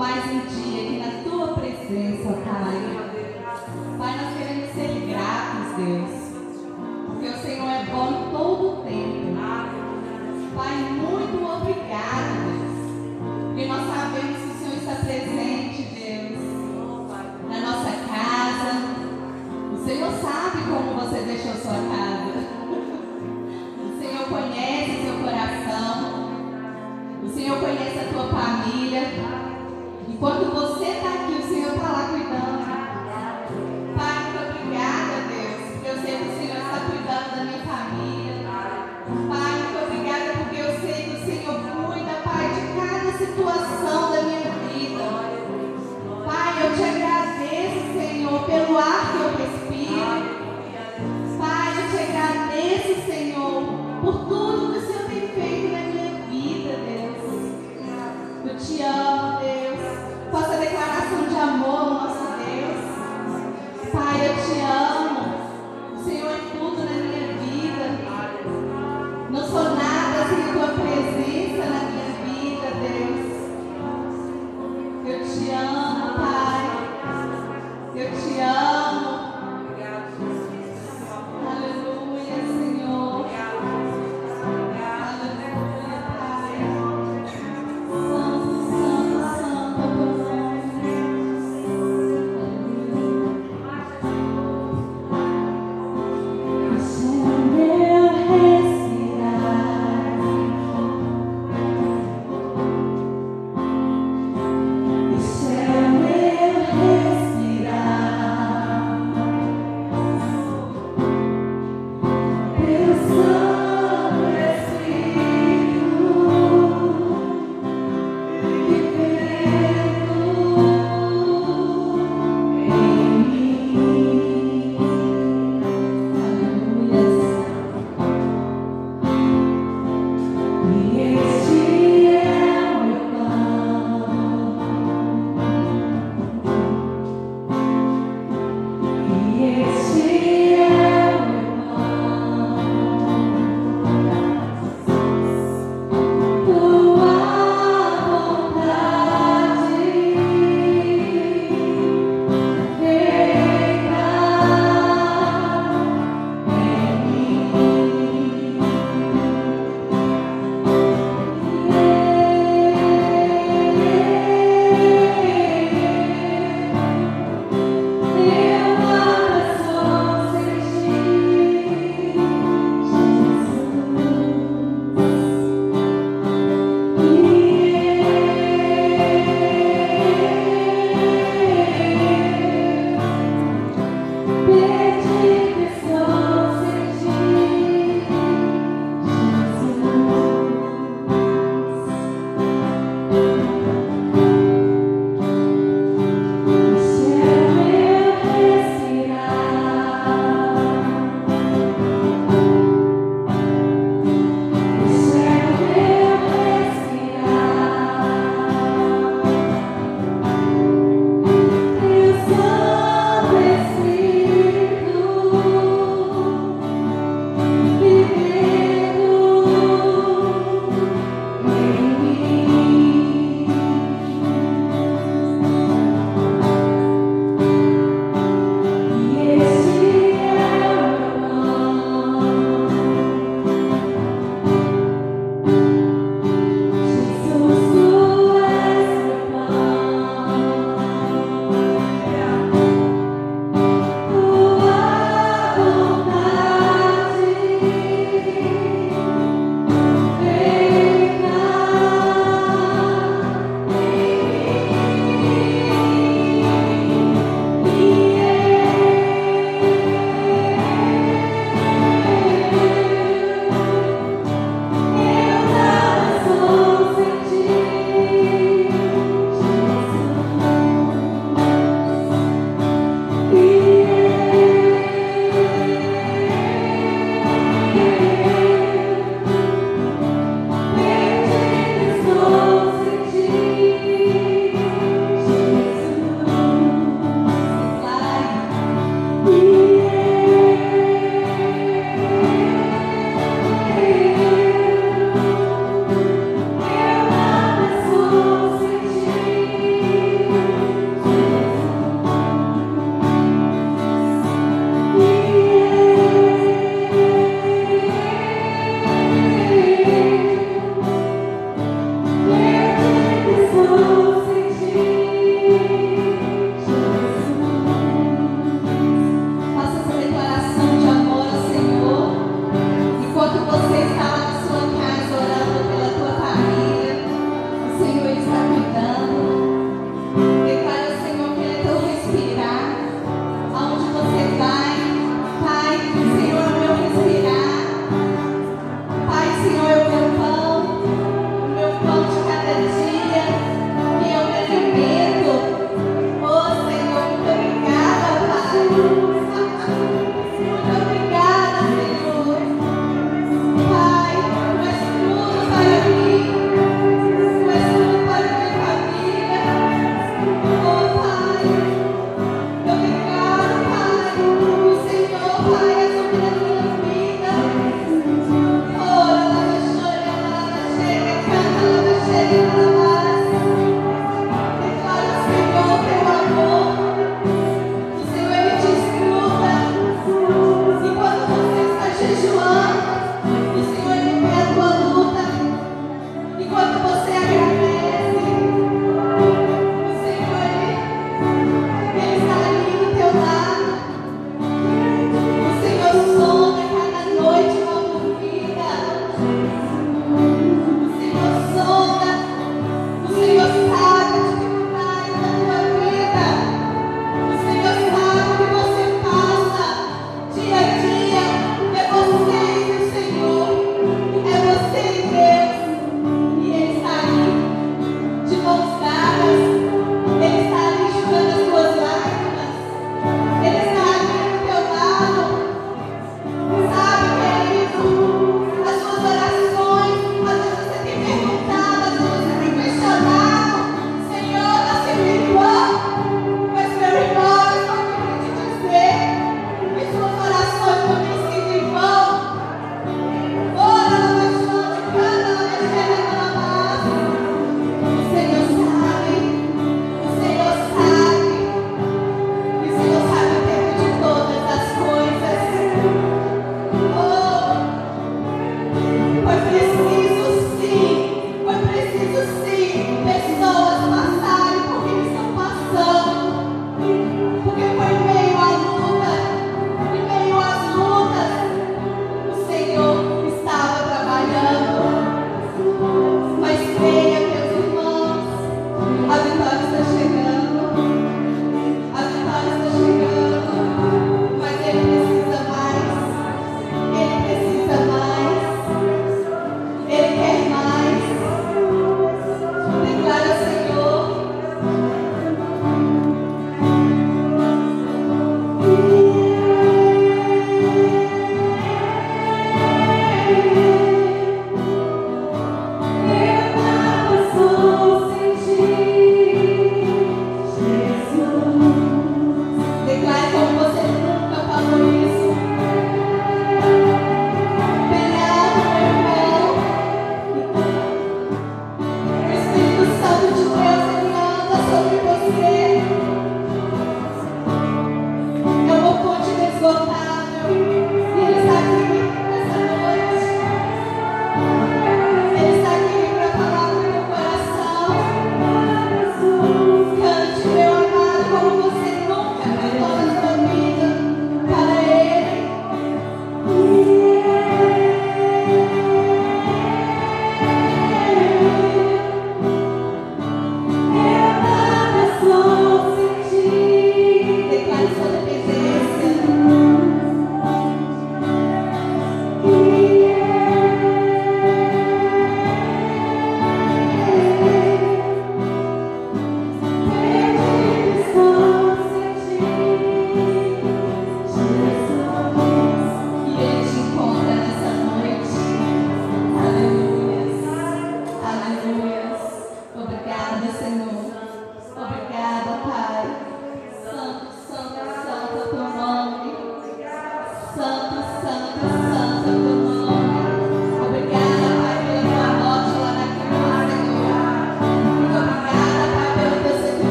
mais um dia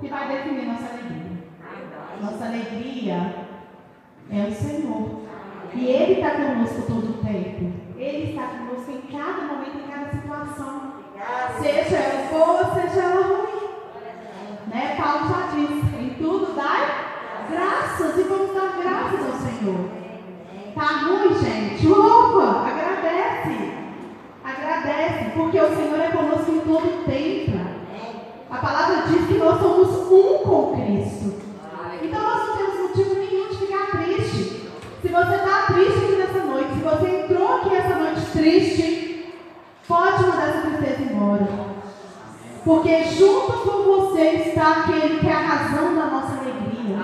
que vai definir nossa alegria. Nossa alegria é o Senhor. E Ele está conosco todo o tempo. Ele está conosco em cada momento, em cada situação. Seja ela boa, seja ela ruim. Né? Paulo já disse, em tudo dai graças e vamos dar graças ao Senhor. Tá ruim, gente? Louva, agradece. Agradece, porque o Senhor é conosco em todo o tempo. A palavra diz que nós somos um com Cristo. Então nós não temos motivo nenhum de ficar triste. Se você está triste aqui nessa noite, se você entrou aqui essa noite triste, pode mandar essa tristeza embora. Porque junto com você está aquele que é a razão da nossa alegria,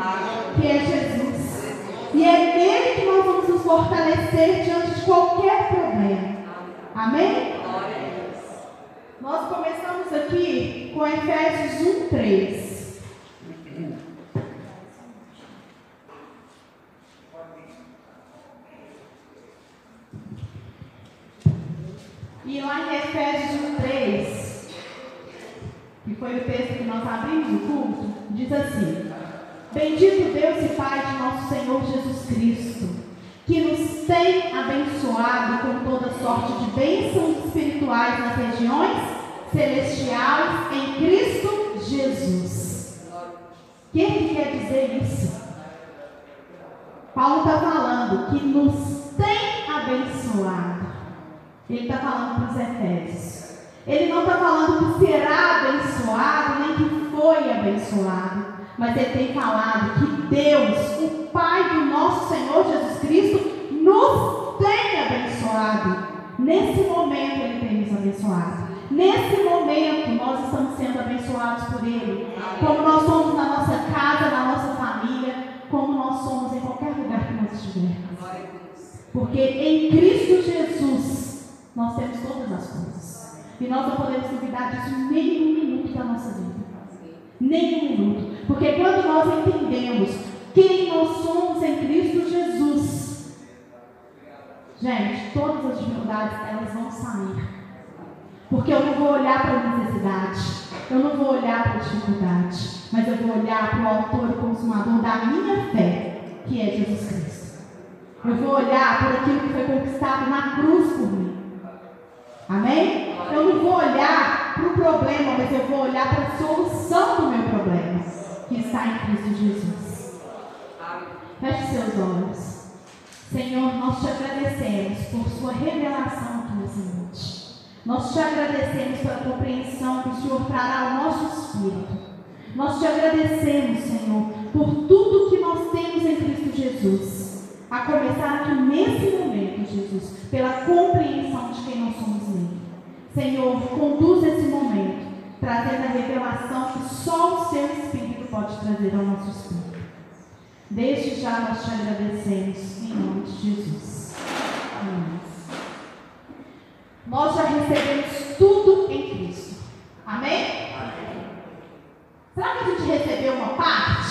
que é Jesus. E é nele que nós vamos nos fortalecer diante de qualquer problema. Amém? Nós começamos aqui com Efésios 1, 3. E lá em Efésios 1, 3, que foi o texto que nós abrimos o culto, diz assim: Bendito Deus e Pai de nosso Senhor Jesus Cristo, que nos tem abençoado com toda sorte de bênçãos espirituais nas regiões celestiais em Cristo Jesus. O que, que quer dizer isso? Paulo está falando que nos tem abençoado. Ele está falando para os Efésios. Ele não está falando que será abençoado, nem que foi abençoado. Mas ele tem falado que Deus, o Pai do nosso Senhor Jesus Cristo, nos tem abençoado. Nesse momento ele tem nos abençoado. Nesse momento nós estamos sendo abençoados por Ele. Como nós somos na nossa casa, na nossa família, como nós somos em qualquer lugar que nós estivermos. Porque em Cristo Jesus nós temos todas as coisas. E nós não podemos duvidar disso nem um minuto da nossa vida. Nem um minuto. Porque quando nós entendemos quem nós somos em Cristo Jesus, gente, todas as dificuldades elas vão sair. Porque eu não vou olhar para a necessidade, eu não vou olhar para a dificuldade, mas eu vou olhar para o autor e consumador da minha fé, que é Jesus Cristo. Eu vou olhar por aquilo que foi conquistado na cruz por mim. Amém? Eu não vou olhar para o problema, mas eu vou olhar para a solução do meu problema, que está em Cristo Jesus. Feche seus olhos. Senhor, nós te agradecemos por sua revelação aqui nessa noite. Nós te agradecemos pela compreensão que o Senhor trará ao nosso espírito. Nós te agradecemos, Senhor, por tudo que nós temos em Cristo Jesus. A começar aqui nesse momento, Jesus, pela compreensão de quem nós somos. Senhor, conduz esse momento, trazendo a revelação que só o seu Espírito pode trazer ao nosso espírito. Desde já nós te agradecemos, em nome de Jesus. Amém. Nós já recebemos tudo em Cristo. Amém? Amém? Será que a gente recebeu uma parte?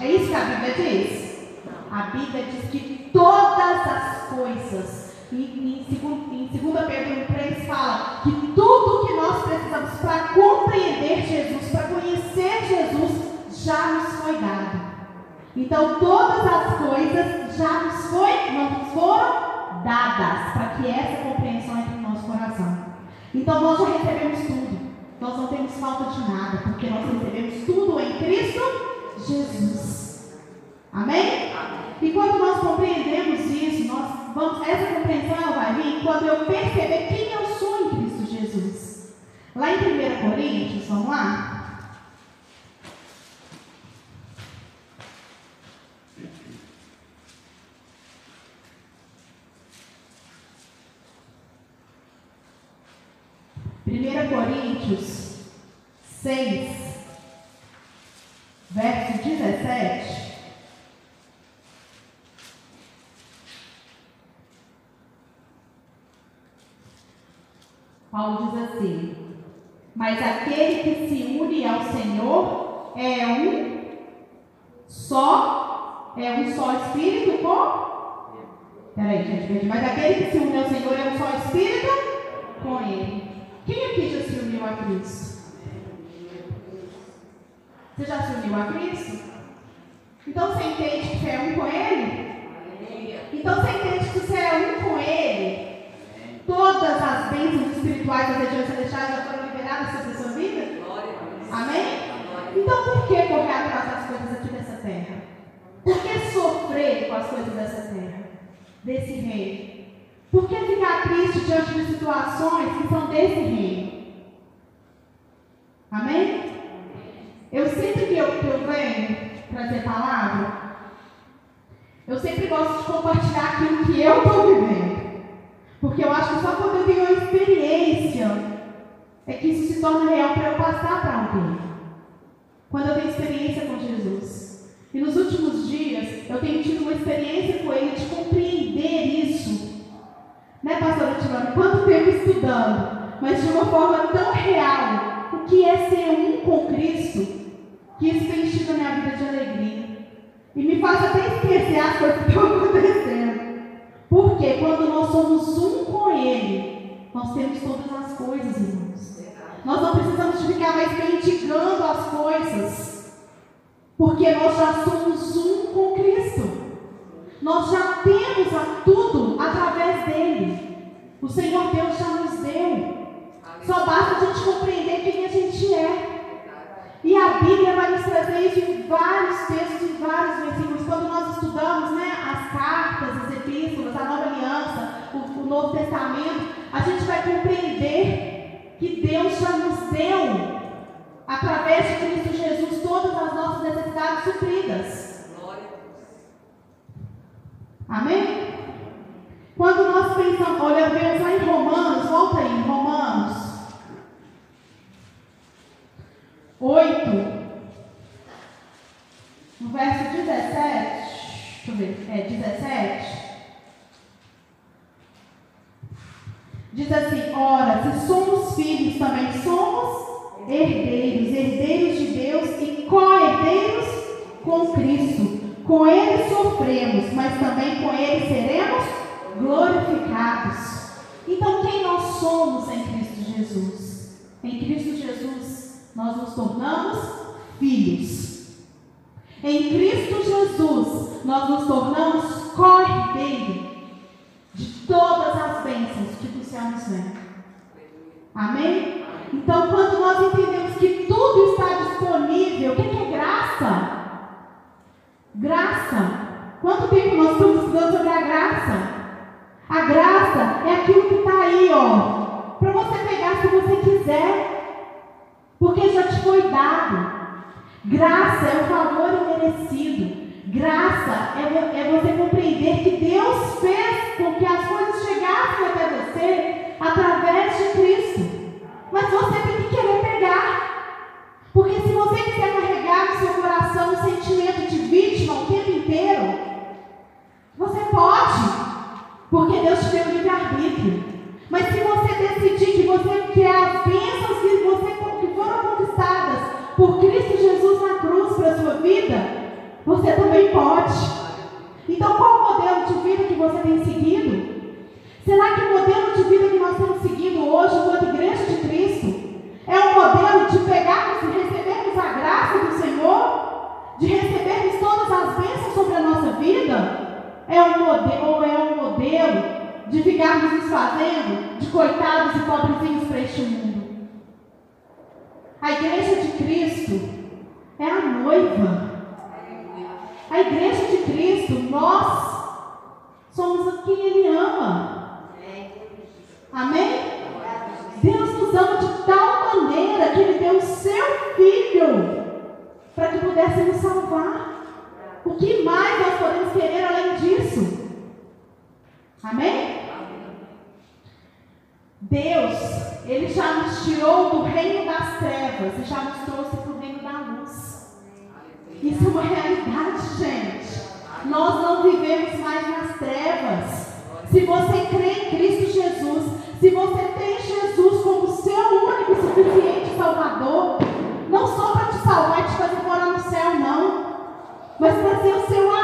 É isso que a Bíblia diz? A Bíblia diz que todas as coisas, e em 2 Pedro 3 fala que tudo o que nós precisamos para compreender Jesus, para conhecer Jesus, já nos foi dado. Então todas as coisas já nos, foi, nos foram dadas para que essa compreensão entre no nosso coração. Então nós já recebemos tudo. Nós não temos falta de nada, porque nós recebemos tudo em Cristo Jesus. Amém? E quando nós compreendemos isso, nós vamos, essa compreensão vai vir quando eu perceber quem eu sou em Cristo Jesus. Lá em 1 Coríntios, vamos lá? Primeira Coríntios 6, verso 17. Paulo diz assim: Mas aquele que se une ao Senhor é um só, é um só espírito com. Peraí, gente. Mas aquele que se une ao Senhor é um só espírito com ele. Quem aqui já se uniu a Cristo? Você já se uniu a Cristo? Então você entende que você é um com Ele? Então você entende que você é um com Ele? Todas as bênçãos espirituais das regiões celestiais já foram liberadas sobre a sua vida? Amém? Então por que correr atrás das coisas aqui dessa terra? Por que sofrer com as coisas dessa terra? Desse reino? Por que ficar triste diante de situações que são desse reino? Amém? Eu sempre que eu, que eu venho trazer palavra, eu sempre gosto de compartilhar aquilo que eu estou vivendo. Porque eu acho que só quando eu tenho uma experiência é que isso se torna real para eu passar para alguém. Quando eu tenho experiência com Jesus. E nos últimos dias eu tenho tido uma experiência com Ele de compreender isso. Né, pastora Tivana? Quanto tempo estudando, mas de uma forma tão real. O que é ser um com Cristo, que isso tem enchido a minha vida de alegria. E me faz até esquecer as coisas que estão acontecendo. Porque quando nós somos um com Ele, nós temos todas as coisas, irmãos. Nós não precisamos ficar mais mendigando as coisas. Porque nós já somos um com Cristo. Nós já temos a tudo através dele. O Senhor Deus já nos deu. Só basta a gente compreender quem a gente é. E a Bíblia vai nos trazer isso em vários textos, em vários versículos. Quando nós estudamos né, as cartas, as epístolas, a nova aliança, o, o Novo Testamento, a gente vai compreender que Deus já nos deu, através de Cristo Jesus, todas as nossas necessidades supridas. Amém? Quando nós pensamos, olha, vemos lá em Romanos, volta aí, Romanos 8, no verso 17, deixa eu ver, é 17. Diz assim: Ora, se somos filhos, também somos herdeiros, herdeiros de Deus e co-herdeiros com Cristo. Com Ele sofremos, mas também com Ele seremos glorificados. Então, quem nós somos em Cristo Jesus? Em Cristo Jesus, nós nos tornamos filhos. Em Cristo Jesus, nós nos tornamos co-herdeiro de todas as nos vem. Amém? Então, quando nós entendemos que tudo está disponível, o que é graça? Graça. Quanto tempo nós estamos estudando sobre a graça? A graça é aquilo que está aí, ó, para você pegar se você quiser, porque já te foi dado. Graça é o favor imerecido. Graça é, é você compreender que Deus fez com que as coisas através de Cristo. Mas você tem que querer pegar. Porque se você quiser carregar no seu coração um sentimento de vítima o tempo inteiro, você pode. Porque Deus te deu livre-arbítrio. Mas se você decidir que você quer as bênçãos que, você, que foram conquistadas por Cristo Jesus na cruz para a sua vida, você também pode. Então, qual o modelo de vida que você tem seguido? Será que o modelo de vida que nós estamos seguindo hoje, enquanto igreja de Cristo, é um modelo de pegarmos e recebermos a graça do Senhor? De recebermos todas as bênçãos sobre a nossa vida? É um modelo, ou é um modelo de ficarmos nos fazendo de coitados e pobrezinhos para este mundo? A igreja de Cristo é a noiva. A igreja de Cristo, nós somos quem Ele ama. Amém? Deus nos ama de tal maneira que Ele deu o seu Filho para que pudesse nos salvar. O que mais nós podemos querer além disso? Amém? Deus, Ele já nos tirou do reino das trevas e já nos trouxe para o reino da luz. Isso é uma realidade, gente. Nós não vivemos mais nas trevas. Se você crê em Cristo Jesus, se você tem Jesus como seu único e suficiente Salvador, não só para te salvar e te fazer morar no céu, não, mas para ser o seu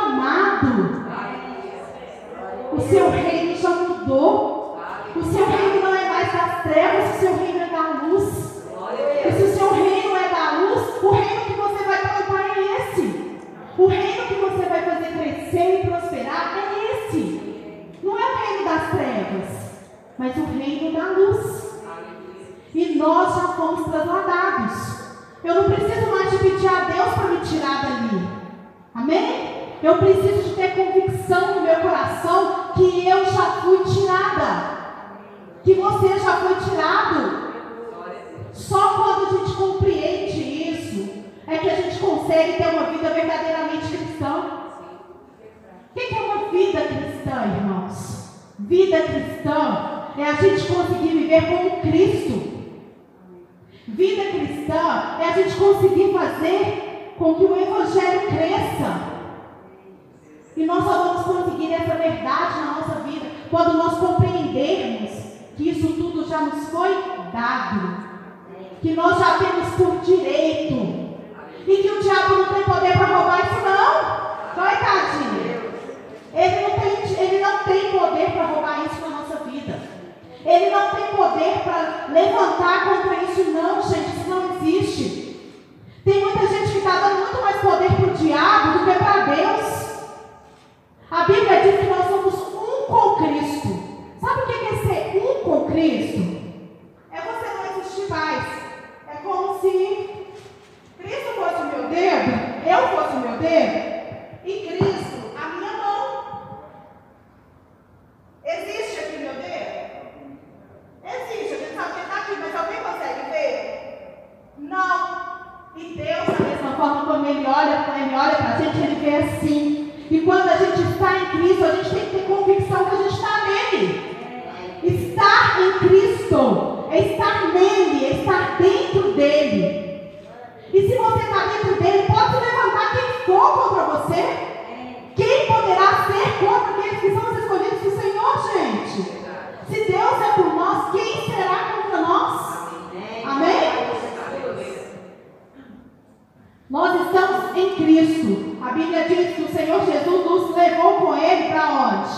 Nós estamos em Cristo. A Bíblia diz que o Senhor Jesus nos levou com Ele para onde?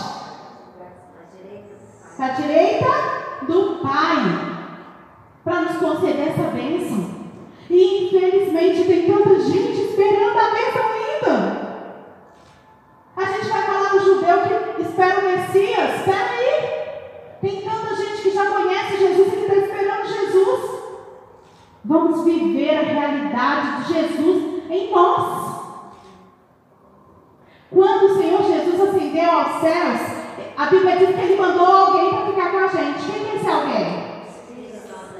Para a direita do Pai. Para nos conceder essa bênção. E infelizmente tem tanta gente esperando a bênção ainda. A gente vai falar do judeu que espera o Messias. Espera aí. Tem tanta gente que já conhece Jesus e que está esperando Jesus. Vamos viver a realidade de Jesus em nós. Quando o Senhor Jesus a Bíblia diz que ele mandou alguém para ficar com a gente. Quem é esse alguém?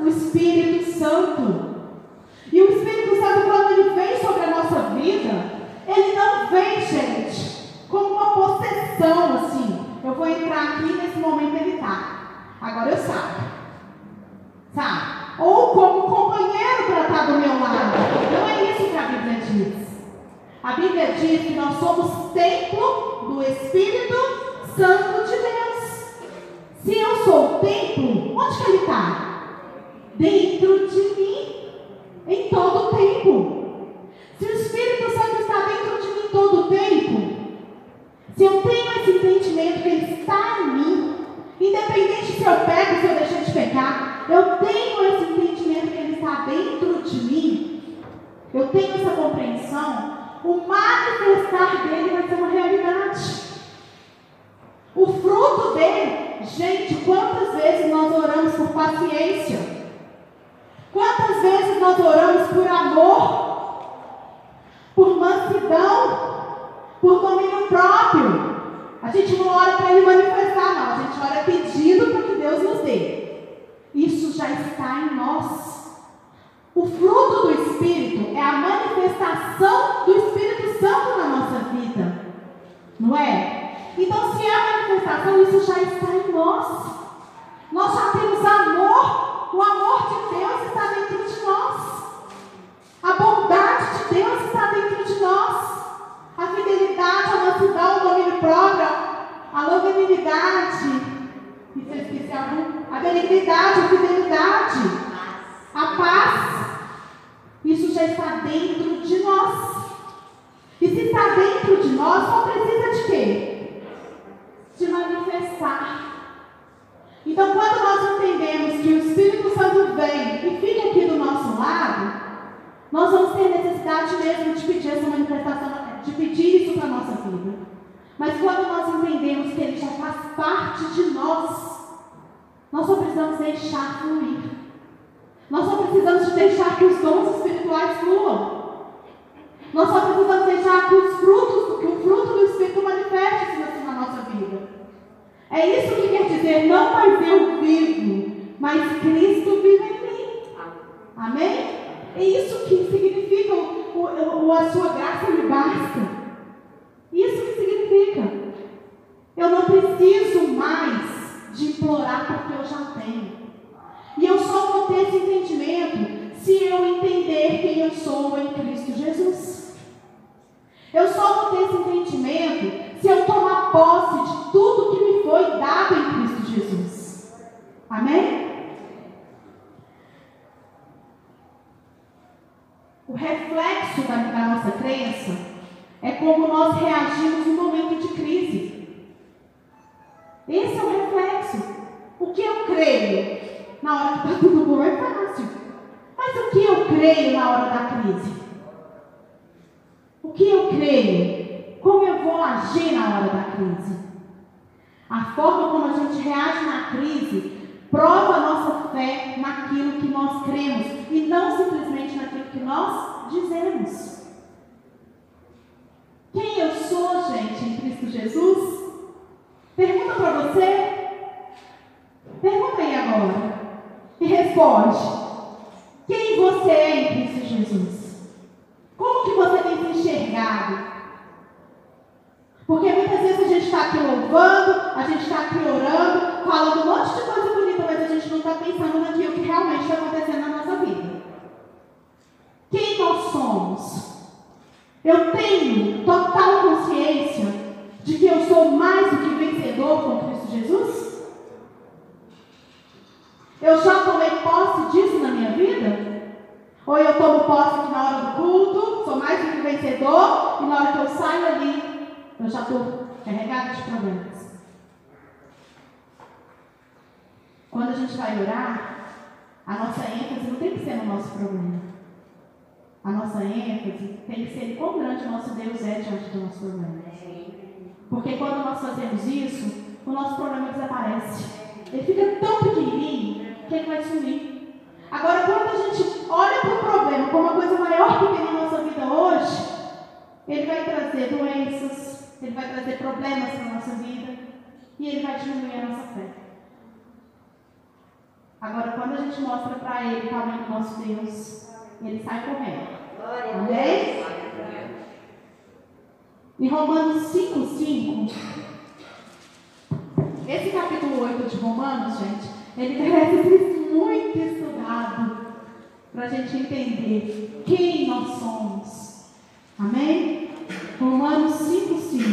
O Espírito Santo. E o Espírito Santo, quando ele vem sobre a nossa vida, ele não vem, gente, como uma possessão assim. Eu vou entrar aqui nesse momento ele está. Agora eu saio. Sabe? ou como companheiro para estar do meu lado. Não é isso que a Bíblia diz. A Bíblia diz que nós somos templo do Espírito Santo de Deus. Se eu sou o templo, onde que ele está? Dentro de mim, em todo o tempo. Se o Espírito Santo está dentro de mim todo o tempo, se eu tenho esse entendimento que ele está em mim, independente se eu pego, se eu deixo de pecar, eu tenho esse entendimento que Ele está dentro de mim, eu tenho essa compreensão, o manifestar dele vai ser uma realidade. O fruto dele, gente, quantas vezes nós oramos por paciência? Quantas vezes nós oramos gente não ora para Ele manifestar, não. A gente ora pedindo para que Deus nos dê. Isso já está em nós. O fruto do Espírito é a manifestação do Espírito Santo na nossa vida. Não é? Então, se é a manifestação, isso já está em nós. Nós já temos amor. O amor de Deus está dentro de nós. A bondade de Deus está dentro de nós. A fidelidade, a mansidão, o domínio próprio, a longanimidade. Isso é especial, A benignidade, a fidelidade, a paz. Isso já está dentro de nós. E se está dentro de nós, só precisa de quê? De manifestar. Então, quando nós entendemos que o Espírito Santo vem e fica aqui do nosso lado, nós vamos ter necessidade mesmo de pedir essa manifestação, de pedir isso para a nossa vida. Mas quando nós entendemos que Ele já faz parte de nós, nós só precisamos deixar fluir. Nós só precisamos deixar que os dons espirituais fluam. Nós só precisamos deixar que os frutos, que o fruto do Espírito manifeste-se na nossa vida. É isso que quer dizer, não mais eu vivo, mas Cristo vive em mim. Amém? É isso que significa o, o, a sua graça me basta. Isso que significa. Eu não preciso mais de implorar porque eu já tenho. E eu só vou ter esse entendimento se eu entender quem eu sou em Cristo Jesus. Eu só vou ter esse entendimento se eu tomar posse de tudo que me foi dado em Cristo Jesus. Amém? O reflexo da, da nossa crença é como nós reagimos no momento de crise. Esse é o reflexo. O que eu creio na hora que está tudo bom é fácil. Mas o que eu creio na hora da crise? O que eu creio? Como eu vou agir na hora da crise? A forma como a gente reage na crise prova a nossa fé naquilo que nós cremos e não simplesmente naquilo que nós dizemos. Quem eu sou, gente, em Cristo Jesus? Pergunta para você. Pergunta aí agora. E responde. Quem você é em Cristo Jesus? Como que você tem se enxergado? Porque muitas vezes a gente está aqui louvando, a gente está aqui orando, falando um monte de coisa bonita, mas a gente não está pensando naquilo que realmente está acontecendo na nossa vida. Quem nós somos? Eu tenho total consciência de que eu sou mais do que vencedor com Cristo Jesus? Eu já eu tomo posse na hora do culto, sou mais do que vencedor, e na hora que eu saio ali, eu já estou carregada de problemas. Quando a gente vai orar, a nossa ênfase não tem que ser no nosso problema. A nossa ênfase tem que ser em quão grande o nosso Deus é diante do nosso problema. Porque quando nós fazemos isso, o nosso problema desaparece. Ele fica tão pequenininho que ele vai sumir. Agora, quando a gente olha para o problema como uma coisa maior que tem na nossa vida hoje, ele vai trazer doenças, ele vai trazer problemas para a nossa vida e ele vai diminuir a nossa fé. Agora, quando a gente mostra para ele o tamanho do nosso Deus, ele sai correndo. Amém? Em Romanos 5, 5, esse capítulo 8 de Romanos, gente, ele merece muito estudado para a gente entender quem nós somos. Amém? Romanos 5, 5.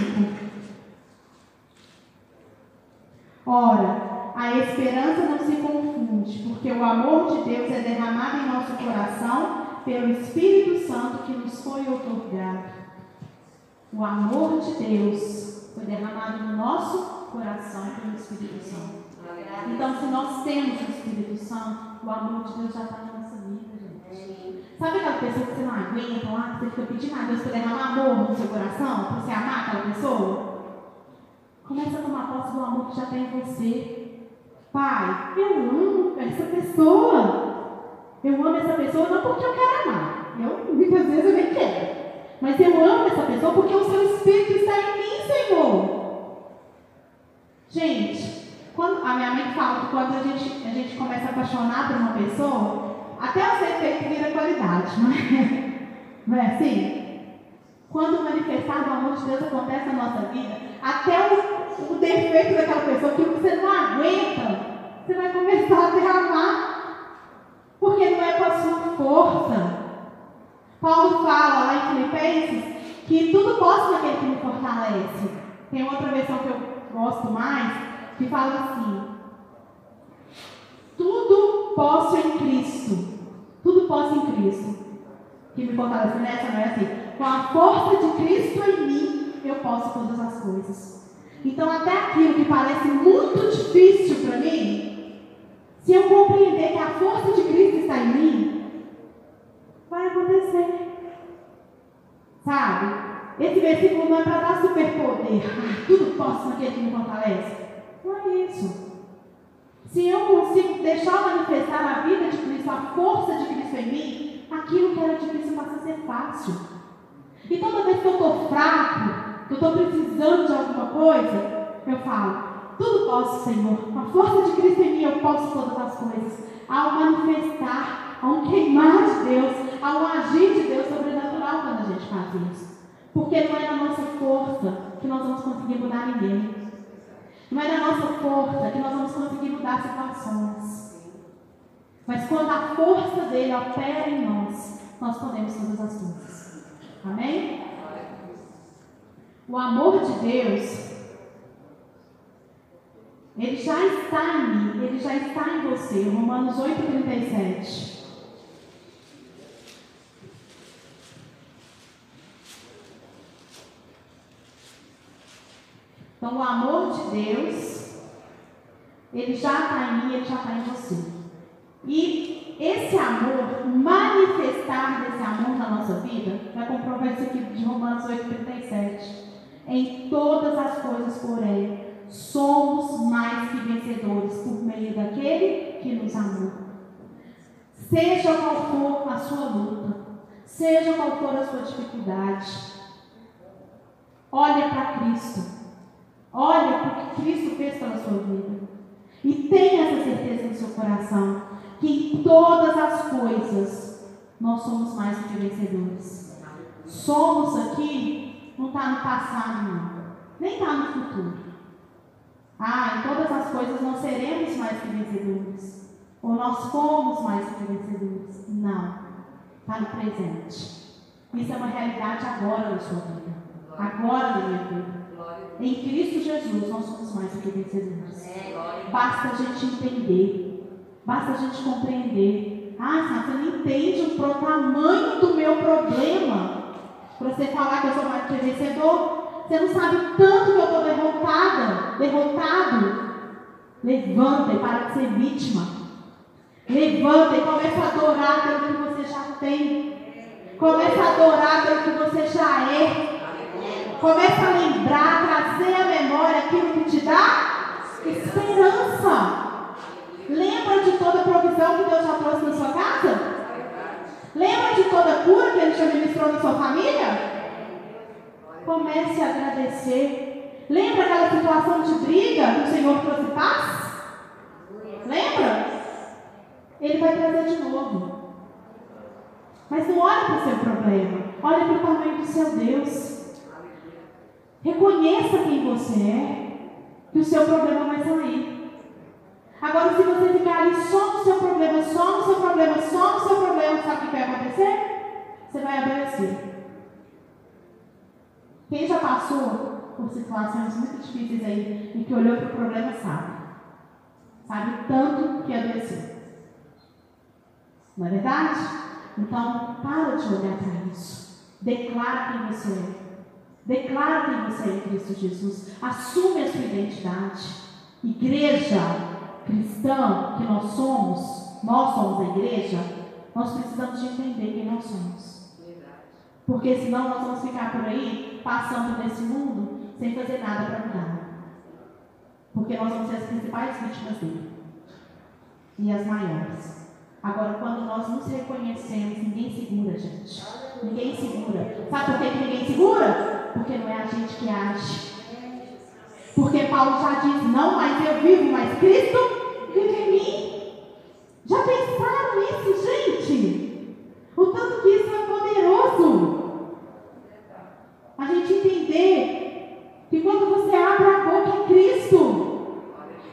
Ora, a esperança não se confunde, porque o amor de Deus é derramado em nosso coração pelo Espírito Santo que nos foi otorgado. O amor de Deus foi derramado no nosso coração pelo Espírito Santo. Então, se nós temos o Espírito Santo, o amor de Deus já está na nossa vida. Sabe aquela pessoa que você não aguenta lá, que você fica pedindo a Deus para derramar amor no seu coração, para você amar aquela pessoa? Começa a tomar posse do amor que já tem em você. Pai, eu amo essa pessoa. Eu amo essa pessoa não porque eu quero amar. Eu, muitas vezes eu nem quero. Mas eu amo essa pessoa porque o seu Espírito está em mim, Senhor. Gente, quando, a minha mãe fala que quando a gente, a gente começa a apaixonar por uma pessoa, até o defeito vira qualidade, não é? Não é assim? Quando o manifestar do amor de Deus acontece na nossa vida, até o, o defeito daquela pessoa que você não aguenta, você vai começar a derramar. Porque não é com a sua força. Paulo fala lá em Filipenses que tudo posso naquele que me fortalece. Tem outra versão que eu gosto mais, que fala assim: Tudo posso em Cristo. Tudo posso em Cristo. Que me fortalece nessa, não é assim? Com a força de Cristo em mim, eu posso todas as coisas. Então, até aquilo que parece muito difícil para mim, se eu compreender que a força de Cristo está em mim, vai acontecer. Sabe? Esse versículo não é para dar superpoder. Ah, tudo posso naquele que me fortalece. Não é isso. Se eu consigo deixar manifestar na vida de Cristo a força de Cristo em mim, aquilo que era difícil passa a ser fácil. E toda vez que eu estou fraco, que eu estou precisando de alguma coisa, eu falo, tudo posso, Senhor. Com a força de Cristo em mim, eu posso todas as coisas. Ao manifestar, ao queimar de Deus, ao agir de Deus sobrenatural quando a gente faz isso. Porque não é na nossa força que nós vamos conseguir mudar ninguém. Não é na nossa força que nós vamos conseguir mudar situações. Mas quando a força dele opera em nós, nós podemos todas as coisas. Amém? O amor de Deus, ele já está em mim, ele já está em você. Romanos 8,37. Então, o amor de Deus, ele já está em mim, ele já está em você. E esse amor, manifestar desse amor na nossa vida, vai comprovar isso aqui de Romanos 8,37. Em todas as coisas, porém, somos mais que vencedores por meio daquele que nos amou. Seja qual for a sua luta, seja qual for a sua dificuldade, olhe para Cristo. Olha o que Cristo fez pela sua vida. E tenha essa certeza no seu coração que em todas as coisas nós somos mais do que vencedores. Somos aqui, não está no passado, não. Nem está no futuro. Ah, em todas as coisas nós seremos mais que vencedores. Ou nós fomos mais que vencedores. Não. Está no presente. Isso é uma realidade agora na sua vida. Agora na minha vida. Em Cristo Jesus nós somos mais do que vencedores. Basta a gente entender. Basta a gente compreender. Ah, você não entende o tamanho do meu problema. Para você falar que eu sou mais do que vencedor. Você não sabe tanto que eu estou derrotada, derrotado. Levanta e para de ser vítima. Levanta e começa a adorar pelo que você já tem. Começa a adorar pelo que você já é. Começa a lembrar, trazer à memória aquilo que te dá esperança. Lembra de toda a provisão que Deus já trouxe na sua casa? Lembra de toda a cura que Ele já ministrou na sua família? Comece a agradecer. Lembra aquela situação de briga que o Senhor trouxe paz? Lembra? Ele vai trazer de novo. Mas não olhe para o seu problema, olhe para o tamanho do seu Deus. Reconheça quem você é, que o seu problema vai sair. Agora, se você ficar ali só no seu problema, só no seu problema, só no seu problema, sabe o que vai acontecer? Você vai adoecer. Quem já passou por situações muito difíceis aí e que olhou para o problema sabe. Sabe tanto que adoeceu. Não é verdade? Então, para de olhar para isso. Declara quem você é. Declara quem você é em Cristo Jesus. Assume a sua identidade. Igreja cristã que nós somos, nós somos a igreja, nós precisamos de entender quem nós somos. Porque senão nós vamos ficar por aí passando nesse mundo sem fazer nada para mudar. Porque nós vamos ser as principais vítimas dele. E as maiores. Agora, quando nós nos reconhecemos, ninguém segura, gente. Ninguém segura. Sabe por que ninguém segura? Porque não é a gente que age. Porque Paulo já diz: não mais eu vivo, mas Cristo vive em mim. Já pensaram nisso, gente? O tanto que isso é poderoso. A gente entender que quando você abre a boca é Cristo.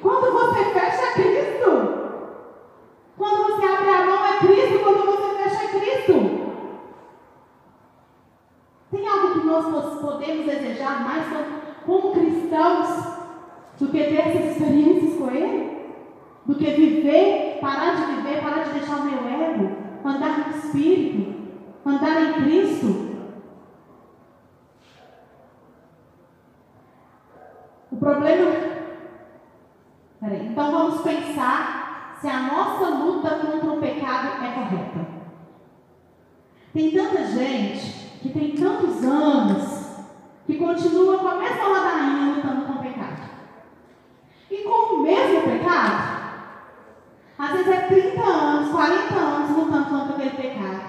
Quando você fecha é Cristo. Quando você abre a mão é Cristo. Quando você fecha é Cristo. Tem algo que nós podemos desejar mais como cristãos do que ter essas experiências com Ele? Do que viver, parar de viver, parar de deixar o meu ego, andar no Espírito, andar em Cristo? O problema. Peraí, então vamos pensar se a nossa luta contra o pecado é correta. Tem tanta gente que tem tantos anos que continua com a mesma ladainha lutando com o pecado. E com o mesmo pecado, às vezes é 30 anos, 40 anos lutando contra aquele pecado,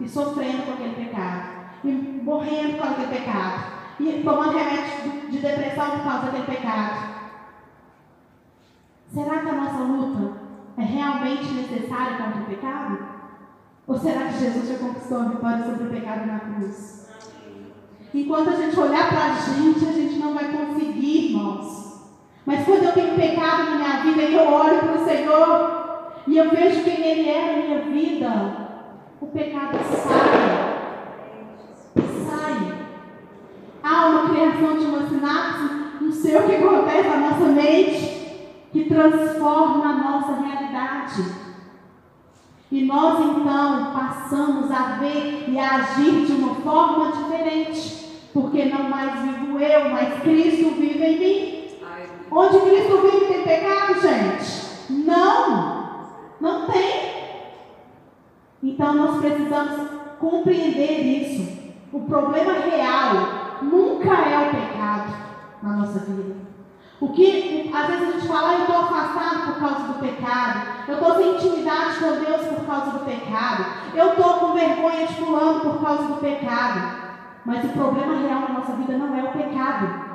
e sofrendo com aquele pecado, e morrendo com aquele pecado, e tomando remédio de depressão por causa daquele pecado. Será que a nossa luta é realmente necessária contra o pecado? Ou será que Jesus já conquistou a vitória sobre o pecado na cruz? Enquanto a gente olhar para a gente, a gente não vai conseguir, irmãos. Mas quando eu tenho pecado na minha vida e eu olho para o Senhor e eu vejo quem Ele é na minha vida, o pecado sai. Sai. Há uma criação de uma sinapse, não sei o que acontece na nossa mente, que transforma a nossa realidade. E nós então passamos a ver e a agir de uma forma diferente. Porque não mais vivo eu, mas Cristo vive em mim. Onde Cristo vive tem pecado, gente? Não, não tem. Então nós precisamos compreender isso. O problema real nunca é o pecado na nossa vida. O que às vezes a gente fala, eu estou afastado por causa do pecado, eu estou sem intimidade com Deus por causa do pecado, eu estou com vergonha de fulano por causa do pecado. Mas o problema real na nossa vida não é o pecado.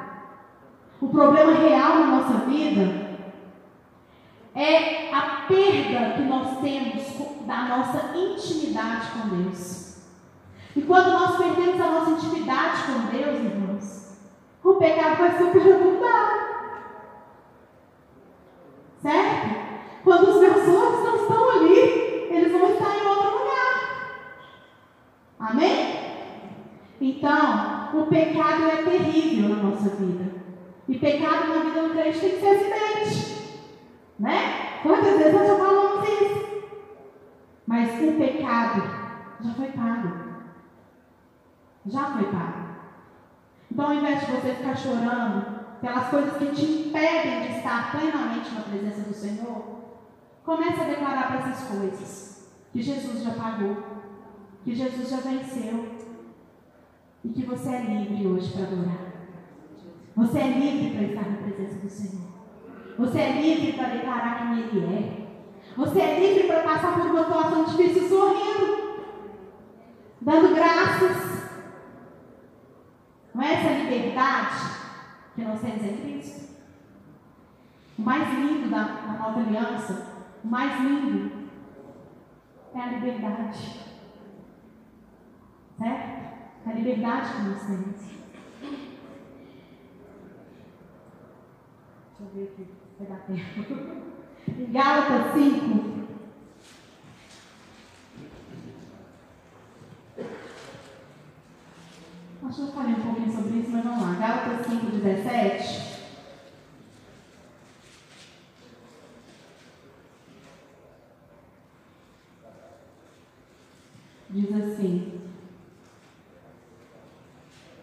O problema real na nossa vida é a perda que nós temos da nossa intimidade com Deus. E quando nós perdemos a nossa intimidade com Deus, irmãos, o pecado vai superabundar. Certo? Quando os meus olhos não estão ali, eles vão estar em outro lugar. Amém? Então, o pecado é terrível na nossa vida. E pecado na vida do crente tem que ser acidente. Né? Quantas vezes nós já falamos isso? Mas o pecado já foi pago. Já foi pago. Então, ao invés de você ficar chorando pelas coisas que te impedem de estar plenamente na presença do Senhor, comece a declarar para essas coisas que Jesus já pagou, que Jesus já venceu, e que você é livre hoje para adorar. Você é livre para estar na presença do Senhor. Você é livre para declarar quem Ele é. Você é livre para passar por uma situação difícil sorrindo, dando graças. Não é essa liberdade que nós temos em Cristo? O mais lindo da, da nova aliança, o mais lindo, é a liberdade. Certo? a liberdade que nós temos. Deixa eu ver aqui, vai dar tempo. Em Gálatas 5. Eu falei um pouquinho sobre isso, mas vamos lá. Gálatas 5, 17. Diz assim: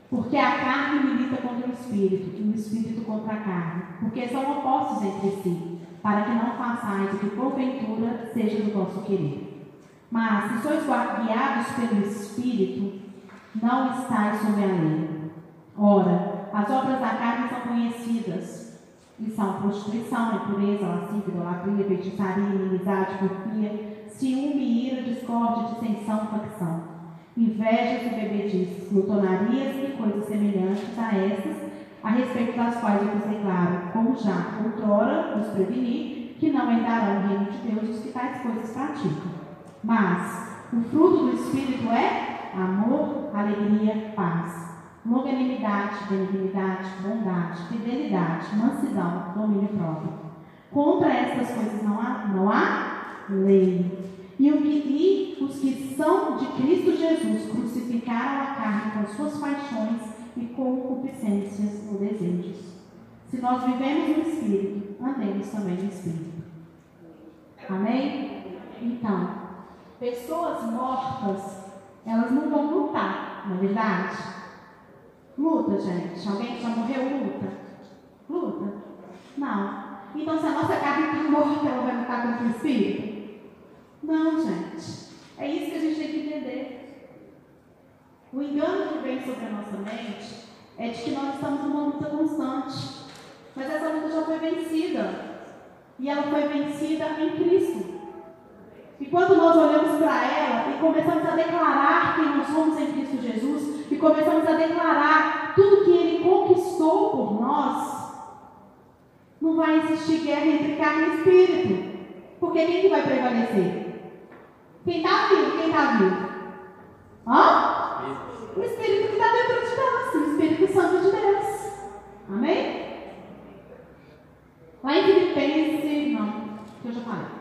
porque a carne milita contra o espírito, e o espírito contra a carne, porque são opostos entre si, para que não façais o que porventura seja do vosso querer. Mas, se sois guiados pelo espírito, não estáis sob a lei. Ora, as obras da carne são conhecidas, e são prostituição, impureza, lascívia, idolatria, feitiçaria, inimizade, porfia, ciúme, ira, discórdia, dissensão, facção invejas e bebedices, glutonarias e coisas semelhantes a estas, a respeito das quais eu vos declaro, como já outrora os preveni, que não herdarão o reino de Deus os que tais coisas praticam. Mas o fruto do Espírito é amor, alegria, paz, longanimidade, benignidade, bondade, fidelidade, mansidão, domínio próprio. Contra estas coisas não há, não há lei. E, o que, e os que são de Cristo Jesus crucificaram a carne com suas paixões e concupiscências ou desejos. Se nós vivemos no Espírito, andemos também no Espírito. Amém? Então, pessoas mortas, elas não vão lutar, não é verdade? Luta, gente. Alguém já morreu luta? Luta? Não. Então, se a nossa carne está morta, ela vai lutar contra o Espírito? Não, gente. É isso que a gente tem que entender. O engano que vem sobre a nossa mente é de que nós estamos numa luta constante. Mas essa luta já foi vencida. E ela foi vencida em Cristo. E quando nós olhamos para ela e começamos a declarar quem nós somos em Cristo Jesus, e começamos a declarar tudo que Ele conquistou por nós, não vai existir guerra entre carne e espírito. Porque quem que vai prevalecer? Quem está vivo? Quem está vivo? Hã? O Espírito que está dentro de nós, o Espírito Santo de Deus. Amém? Lá em Filipenses, não, que eu já falei.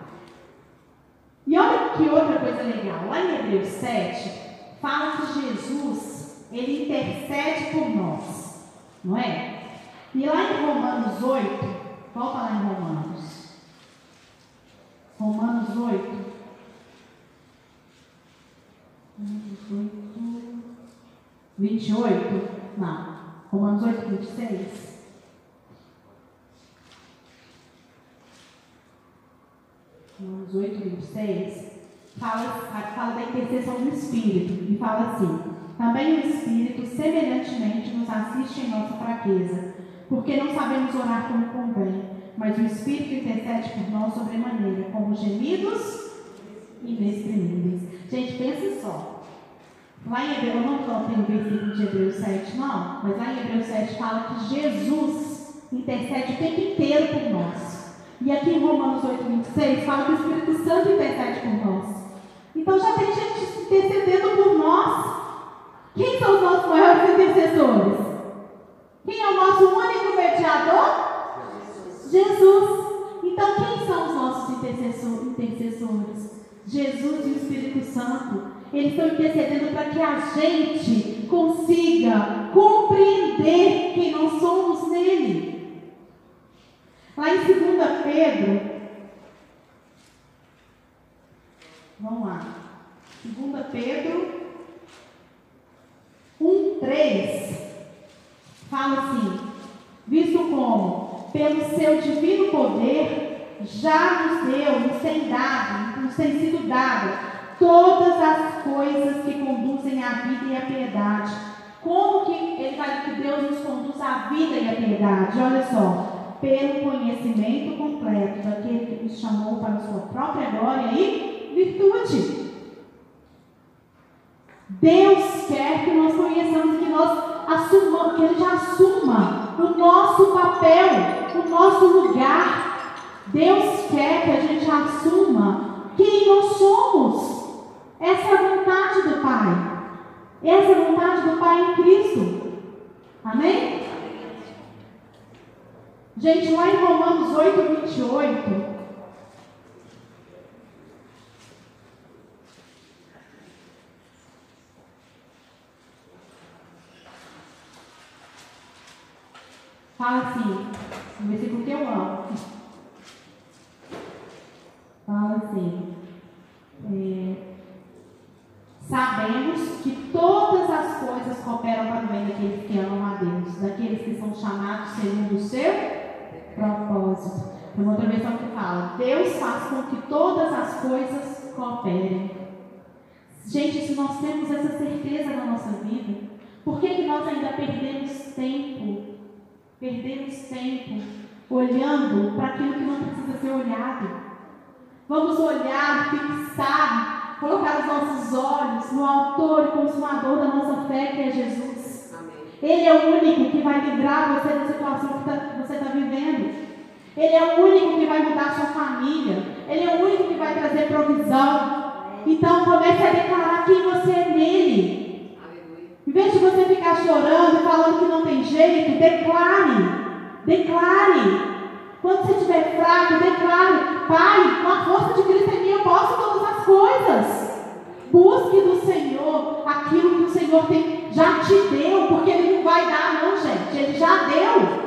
E olha que outra coisa legal. Lá em Hebreus 7, fala que Jesus, ele intercede por nós. Não é? E lá em Romanos 8, volta lá em Romanos. Romanos 8. 28? Não. Romanos 8, 26. Romanos 8, 26. Fala, fala da intercessão do Espírito e fala assim: Também o Espírito, semelhantemente, nos assiste em nossa fraqueza, porque não sabemos orar como convém, mas o Espírito intercede por nós sobremaneira, como gemidos inexprimíveis. Gente, pense só. Lá em Hebreus, não tem o versículo de Hebreus 7, não, mas lá em Hebreus 7 fala que Jesus intercede o tempo inteiro por nós. E aqui em Romanos 8, 26 fala que o Espírito Santo intercede por nós. Então já tem gente intercedendo por nós. Quem são os nossos maiores intercessores? Quem é o nosso único mediador? Jesus. Então quem são os nossos intercessores? Jesus e o Espírito Santo. Eles estão intercedendo para que a gente consiga compreender quem nós somos nele. Lá em 2 Pedro, vamos lá. 2 Pedro 1, 3, fala assim: visto como, pelo seu divino poder, já nos deu, nos tem dado, nos tem sido dado todas as coisas que conduzem à vida e à piedade. Como que ele vai que Deus nos conduz à vida e à piedade? Olha só, pelo conhecimento completo daquele que nos chamou para a sua própria glória e virtude. Deus quer que nós conheçamos, que nós assumamos, que Ele já assuma o nosso papel, o nosso lugar. Deus quer que a gente assuma quem nós somos. Essa é a vontade do Pai. Essa é a vontade do Pai em Cristo. Amém? Gente, lá em Romanos 8, 28. Fala assim, no versículo que eu amo. Fala assim. É, Sabemos que todas as coisas cooperam para o bem daqueles que amam a Deus, daqueles que são chamados segundo o seu propósito. Tem uma outra versão que fala: Deus faz com que todas as coisas cooperem. Gente, se nós temos essa certeza na nossa vida, por que, que nós ainda perdemos tempo? Perdemos tempo olhando para aquilo que não precisa ser olhado. Vamos olhar, fixar colocar os nossos olhos no autor e consumador da nossa fé, que é Jesus. Amém. Ele é o único que vai livrar você da situação que tá, você está vivendo. Ele é o único que vai mudar a sua família. Ele é o único que vai trazer provisão. Então comece a declarar quem você é nele. Em vez de você ficar chorando, falando que não tem jeito, declare. Declare. Quando você estiver fraco, declare: Pai, com a força de Cristo em mim, eu posso todas as coisas. Busque do Senhor aquilo que o Senhor tem, já te deu, porque Ele não vai dar, não, gente. Ele já deu.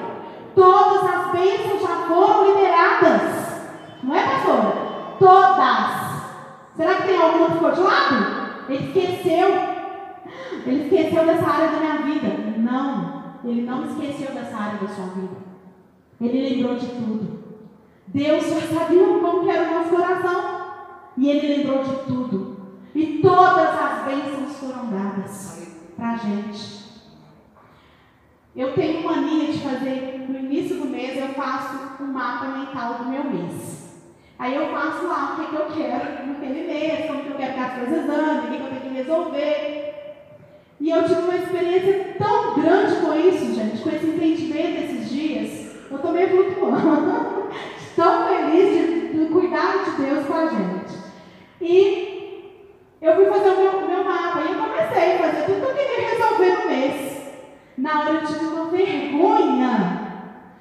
Todas as bênçãos já foram liberadas. Não é, pastor? Todas. Será que tem alguma que ficou de lado? Ele esqueceu. Ele esqueceu dessa área da minha vida. Não. Ele não esqueceu dessa área da sua vida. Ele lembrou de tudo. Deus já sabia como era o nosso coração. E ele lembrou de tudo. E todas as bênçãos foram dadas para a gente. Eu tenho mania de fazer, no início do mês, eu faço um mapa mental do meu mês. Aí eu faço lá o que, é que eu quero naquele mês, como que eu quero que as coisas andem, o que, que eu tenho que resolver. E eu tive uma experiência tão grande com isso, gente, com esse entendimento esses dias. Eu estou meio flutuando. tão feliz de, de cuidar de Deus com a gente. E eu fui fazer o meu, meu mapa e eu comecei a fazer tudo que eu queria resolver no mês. Na hora eu tive uma vergonha,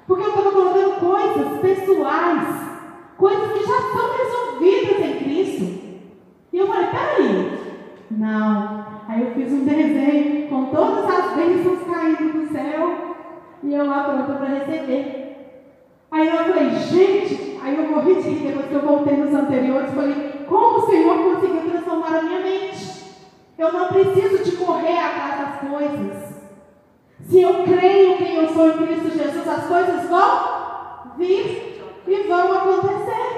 porque eu estava colocando coisas pessoais, coisas que já são resolvidas em Cristo. E eu falei, peraí, não. Aí eu fiz um desenho com todas as bênçãos caindo do céu e eu lá pronta para receber. Aí eu falei, gente, aí eu morri de rir depois que eu voltei nos anteriores, falei, como o Senhor conseguiu transformar a minha mente? Eu não preciso de correr atrás das coisas. Se eu creio quem eu sou em Cristo Jesus, as coisas vão vir e vão acontecer.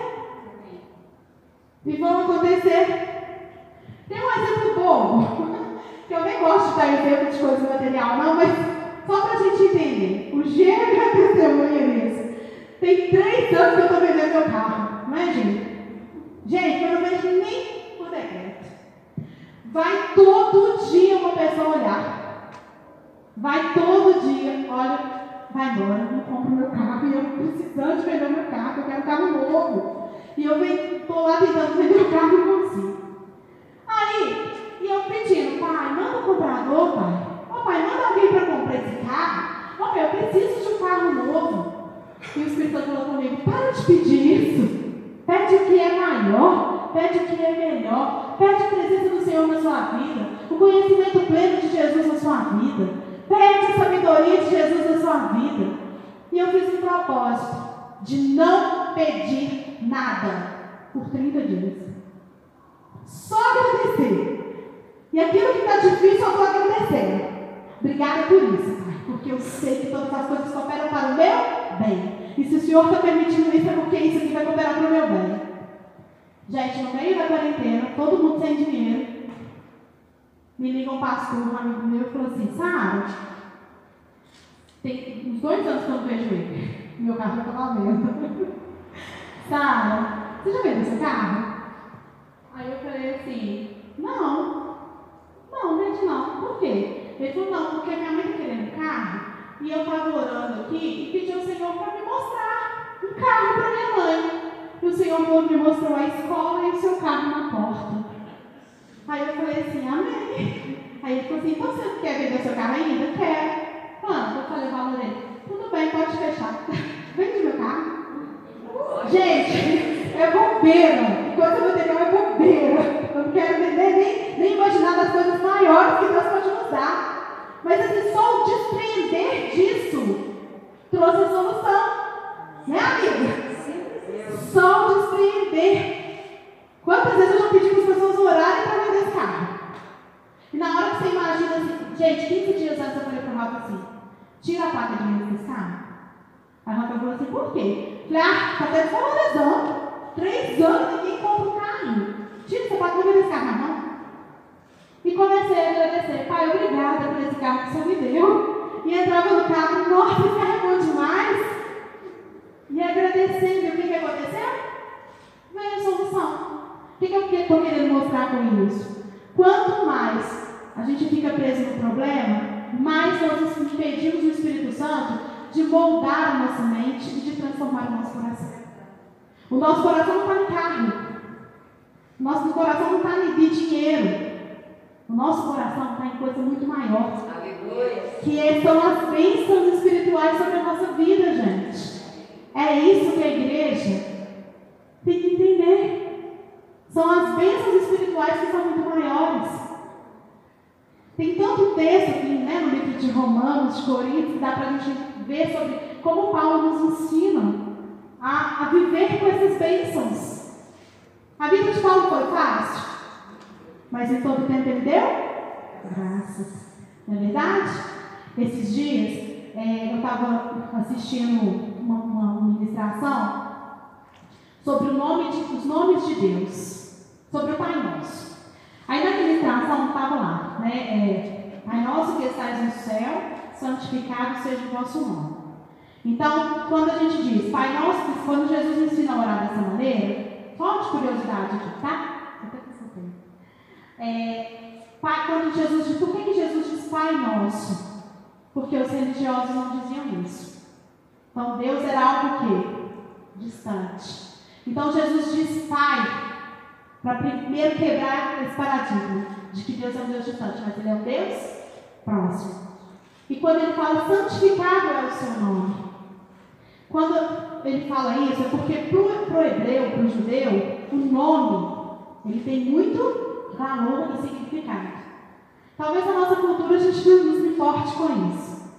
E vão acontecer. Tem um exemplo bom, que eu nem gosto de dar exemplo de coisa material, não, mas só para a gente entender. O gênero é testemunha nisso. Tem três anos que eu estou vendendo meu carro. Imagina. Gente, eu não vejo nem o decreto. Vai todo dia uma pessoa olhar. Vai todo dia, olha, vai embora, não compro meu carro, e eu precisando de vender meu carro, eu quero um carro novo. E eu estou lá tentando vender o carro e consigo. Aí, e eu pedindo, pai, manda um comprador, pai. Ô pai, manda alguém para comprar esse carro. Ô pai, eu preciso de um carro novo. E o Espírito falou comigo, para de pedir isso. Pede o que é maior, pede o que é melhor, pede a presença do Senhor na sua vida, o conhecimento pleno de Jesus na sua vida. Pede sabedoria de Jesus na sua vida. E eu fiz um propósito de não pedir nada por 30 dias. Só agradecer. E aquilo que está difícil, eu estou agradecendo. Obrigada por isso, Pai, porque eu sei que todas as coisas cooperam para o meu bem. E se o Senhor está permitindo isso, é porque isso aqui vai cooperar para o meu bem. Gente, no meio da quarentena, todo mundo sem dinheiro, me liga um pastor, um amigo meu, e falou assim, Sara, tem uns dois anos que eu não vejo ele. Meu carro já estava vendo. Sara, você já vendeu seu carro? Aí eu falei assim, não, não, vende não. Por quê? Ele falou, não, porque minha mãe está querendo carro e eu estava orando aqui e pedi ao Senhor para me mostrar um carro para minha mãe. E o Senhor me mostrou a escola e o seu carro na porta. Aí eu falei assim, amém. Aí ele falou assim, então você quer vender seu carro ainda? Quer. Quanto? Eu falei, valor dele. Tudo bem, pode fechar. Vende meu carro. Gente, é bombeiro. Enquanto eu material é bombeiro. Eu não quero vender nem, nem imaginar das coisas maiores que Deus pode nos dar. Mas assim, só o despreender disso trouxe a solução. Né, amiga? Só o despreender Quantas vezes eu já pedi para as pessoas orarem para vender esse carro? E na hora que você imagina assim, gente, 15 dias antes eu falei para o Rafa assim, tira a placa de venda desse carro. Aí o Rafa falou assim, por quê? Falei, ah, está tendo valorizando. Três anos ninguém compra carro. Tira essa placa de vender esse carro, não? E comecei a agradecer, pai, obrigada por esse carro que você me deu. E entrava no carro, nossa, esse carro é bom demais. E agradecendo, o que, que aconteceu? Veio a solução. O que, eu estou querendo mostrar com isso? Quanto mais a gente fica preso no problema, mais nós impedimos o Espírito Santo de moldar a nossa mente e de transformar o nosso coração. O nosso coração não está em carne. O nosso coração não está em dinheiro. O nosso coração está em coisa muito maior. Que são as bênçãos espirituais sobre a nossa vida, gente. É isso que a igreja. São as bênçãos espirituais que são muito maiores. Tem tanto texto aqui né, no livro de Romanos, de Coríntios, que dá para a gente ver sobre como Paulo nos ensina a, a viver com essas bênçãos. A vida de Paulo foi fácil, mas em todo tempo ele deu graças. Não é verdade? Esses dias é, eu estava assistindo uma, uma ministração sobre nome de, os nomes de Deus, sobre o Pai Nosso. Aí na ministração estava lá, né? É, Pai Nosso que estás no céu, santificado seja o vosso nome. Então, quando a gente diz Pai Nosso, quando Jesus ensina a orar dessa maneira, só de curiosidade aqui, tá? É, pai, quando Jesus diz, por que, que Jesus diz Pai Nosso? Porque os religiosos não diziam isso. Então Deus era algo que distante. Então Jesus diz Pai para primeiro quebrar esse paradigma de que Deus é um Deus distante, mas Ele é um Deus próximo. E quando ele fala santificado é o seu nome. Quando ele fala isso, é porque para o hebreu, para o judeu, o nome ele tem muito valor e significado. Talvez na nossa cultura a se importe com isso.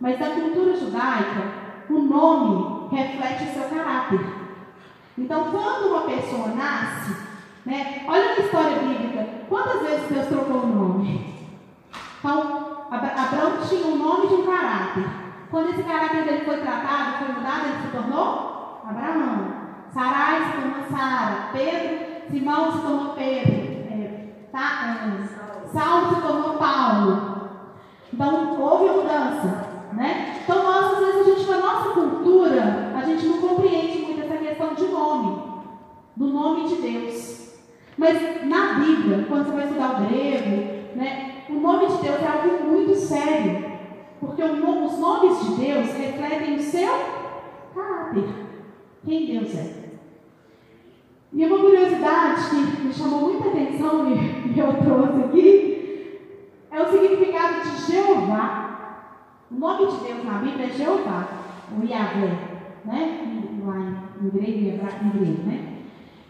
Mas na cultura judaica, o nome reflete o seu caráter. Então, quando uma pessoa nasce, né, olha na história bíblica, quantas vezes Deus trocou o nome? Então, Abraão tinha o nome de um caráter. Quando esse caráter dele foi tratado, foi mudado, ele se tornou Abraão. Sarai se tornou Sara. Pedro, Simão se tornou Pedro. É, tá, é, Saulo se tornou Paulo. Então, houve mudança. Né? Então, nós, às vezes, a gente, com a nossa cultura, a gente não compreende muito essa questão de nome, do nome de Deus. Mas na Bíblia, quando você vai estudar o grego, né, o nome de Deus é algo muito sério. Porque os nomes de Deus refletem o seu caráter. Quem Deus é. E uma curiosidade que me chamou muita atenção e eu trouxe aqui é o significado de Jeová. O nome de Deus na Bíblia é Jeová, o Yahvé, né? Lá em, grego em grego, né?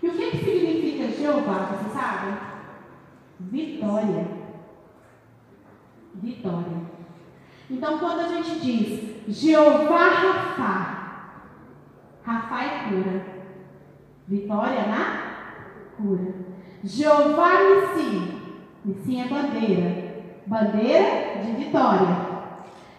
E o que, que significa Jeová, você sabe? Vitória. Vitória. Então, quando a gente diz Jeová Rafá, Rafá é cura. Vitória na cura. Jeová Nissi, Nissi é bandeira. Bandeira de vitória.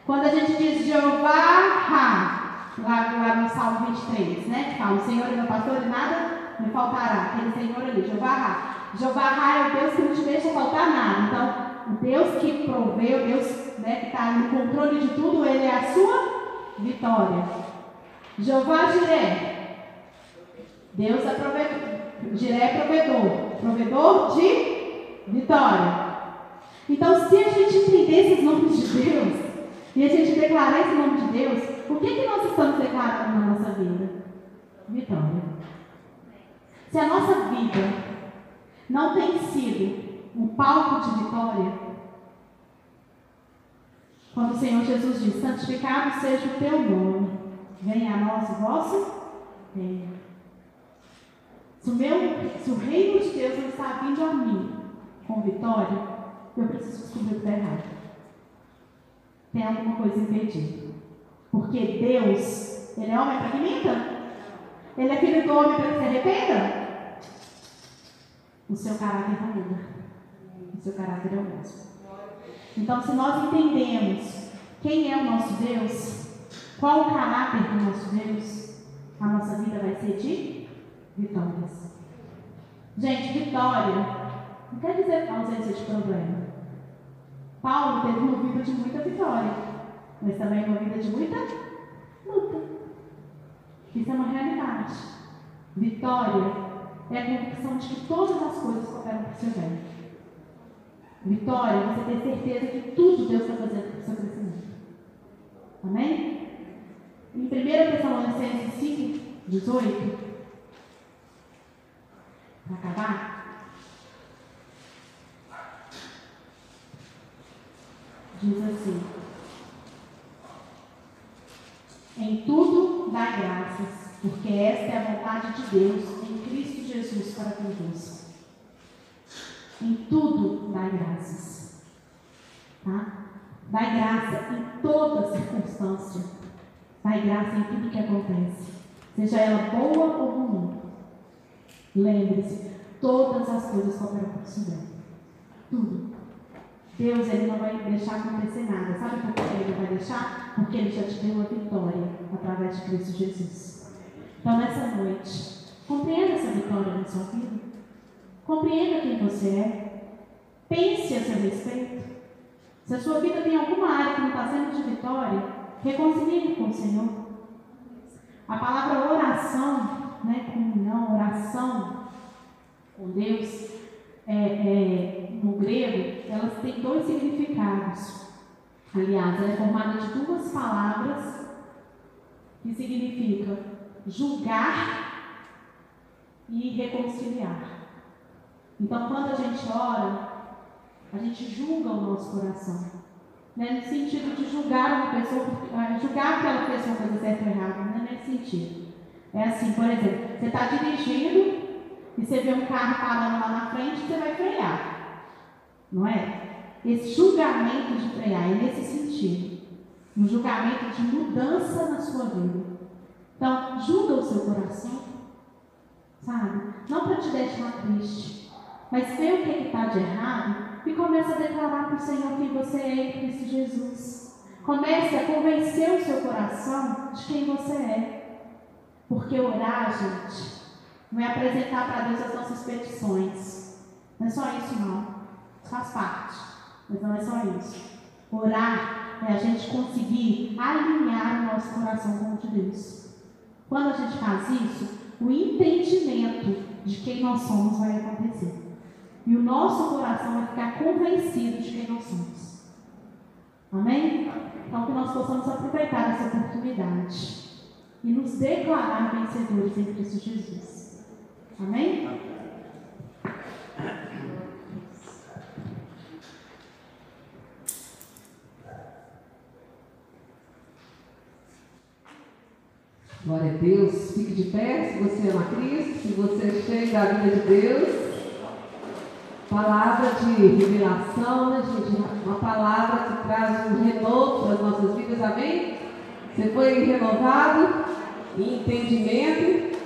Quando a gente diz Jeová Ra, lá, lá no Salmo 23, né? Que fala, o Senhor é meu pastor e nada me faltará. Aquele Senhor ali, Jeová. Jeová é o Deus que não te deixa faltar nada. Então, o Deus que proveu, Deus né, que está no controle de tudo, ele é a sua vitória. Jeová Jiré. Deus é provedor. Jiré é provedor. Provedor de vitória. Então, se a gente entender esses nomes de Deus, e a gente declarar esse nome de Deus, o que, que nós estamos declarando na nossa vida? Vitória. Se a nossa vida não tem sido um palco de vitória, quando o Senhor Jesus diz: santificado seja o teu nome, venha a nós o vosso reino. Se o, meu, se o reino de Deus não está vindo a mim com vitória, eu preciso descobrir o que está errado tem alguma coisa impedindo. Porque Deus, Ele é homem para que minta? Ele é filho do homem para que se arrependa? O seu caráter muda. O seu caráter é o mesmo. Então, se nós entendemos quem é o nosso Deus, qual o caráter do nosso Deus, a nossa vida vai ser de vitórias. Gente, vitória não quer dizer ausência de problema. Paulo teve uma vida de muita vitória, mas também uma vida de muita luta. Isso é uma realidade. Vitória é a convicção de que todas as coisas cooperam para o seu bem. vitória, você ter certeza que tudo Deus está fazendo para o seu crescimento. Amém? Em 1 Tessalonicenses 5, 18, para acabar, diz assim: Em tudo dá graças, porque esta é a vontade de Deus para convosco. Em tudo dá graças. Tá? Dá graça em toda circunstância. Dá graça em tudo que acontece. Seja ela boa ou ruim. Lembre-se, todas as coisas cooperam para. Tudo. Deus ele não vai deixar acontecer nada. Sabe por que ele vai deixar? Porque ele já te deu a vitória através de Cristo Jesus. Então, nessa noite, compreenda essa vitória na sua vida. Compreenda quem você é. Pense a seu respeito. Se a sua vida tem alguma área que não está sendo de vitória, reconcilie com o Senhor. A palavra oração, né, comunhão, oração com Deus, é, é, no grego, elas têm dois significados. Aliás, ela é formada de duas palavras que significam julgar e reconciliar. Então, quando a gente ora, a gente julga o nosso coração. Né? No sentido de julgar uma pessoa, ah, julgar que ela fez uma coisa certa ou errada, não é nesse sentido. É assim, por exemplo, você está dirigindo e você vê um carro parando lá na frente, você vai frear. Não é? Esse julgamento de frear é nesse sentido. Um julgamento de mudança na sua vida. Então, julga o seu coração, sabe? Não para te deixar triste, mas vê o que está de errado e começa a declarar para o Senhor quem você é em Cristo Jesus. Comece a convencer o seu coração de quem você é. Porque orar, gente, não é apresentar para Deus as nossas petições. Não é só isso, não. Faz parte. Mas não é só isso. Orar é a gente conseguir alinhar o nosso coração com o de Deus. Quando a gente faz isso, o entendimento de quem nós somos vai acontecer. E o nosso coração vai ficar convencido de quem nós somos. Amém? Então, que nós possamos aproveitar essa oportunidade e nos declarar vencedores em Cristo Jesus. Amém? Glória a Deus. Fique de pé se você ama Cristo, se você é cheio da vida de Deus. Palavra de revelação, né, gente? Uma palavra que traz um renovo para as nossas vidas, amém? Você foi renovado em entendimento.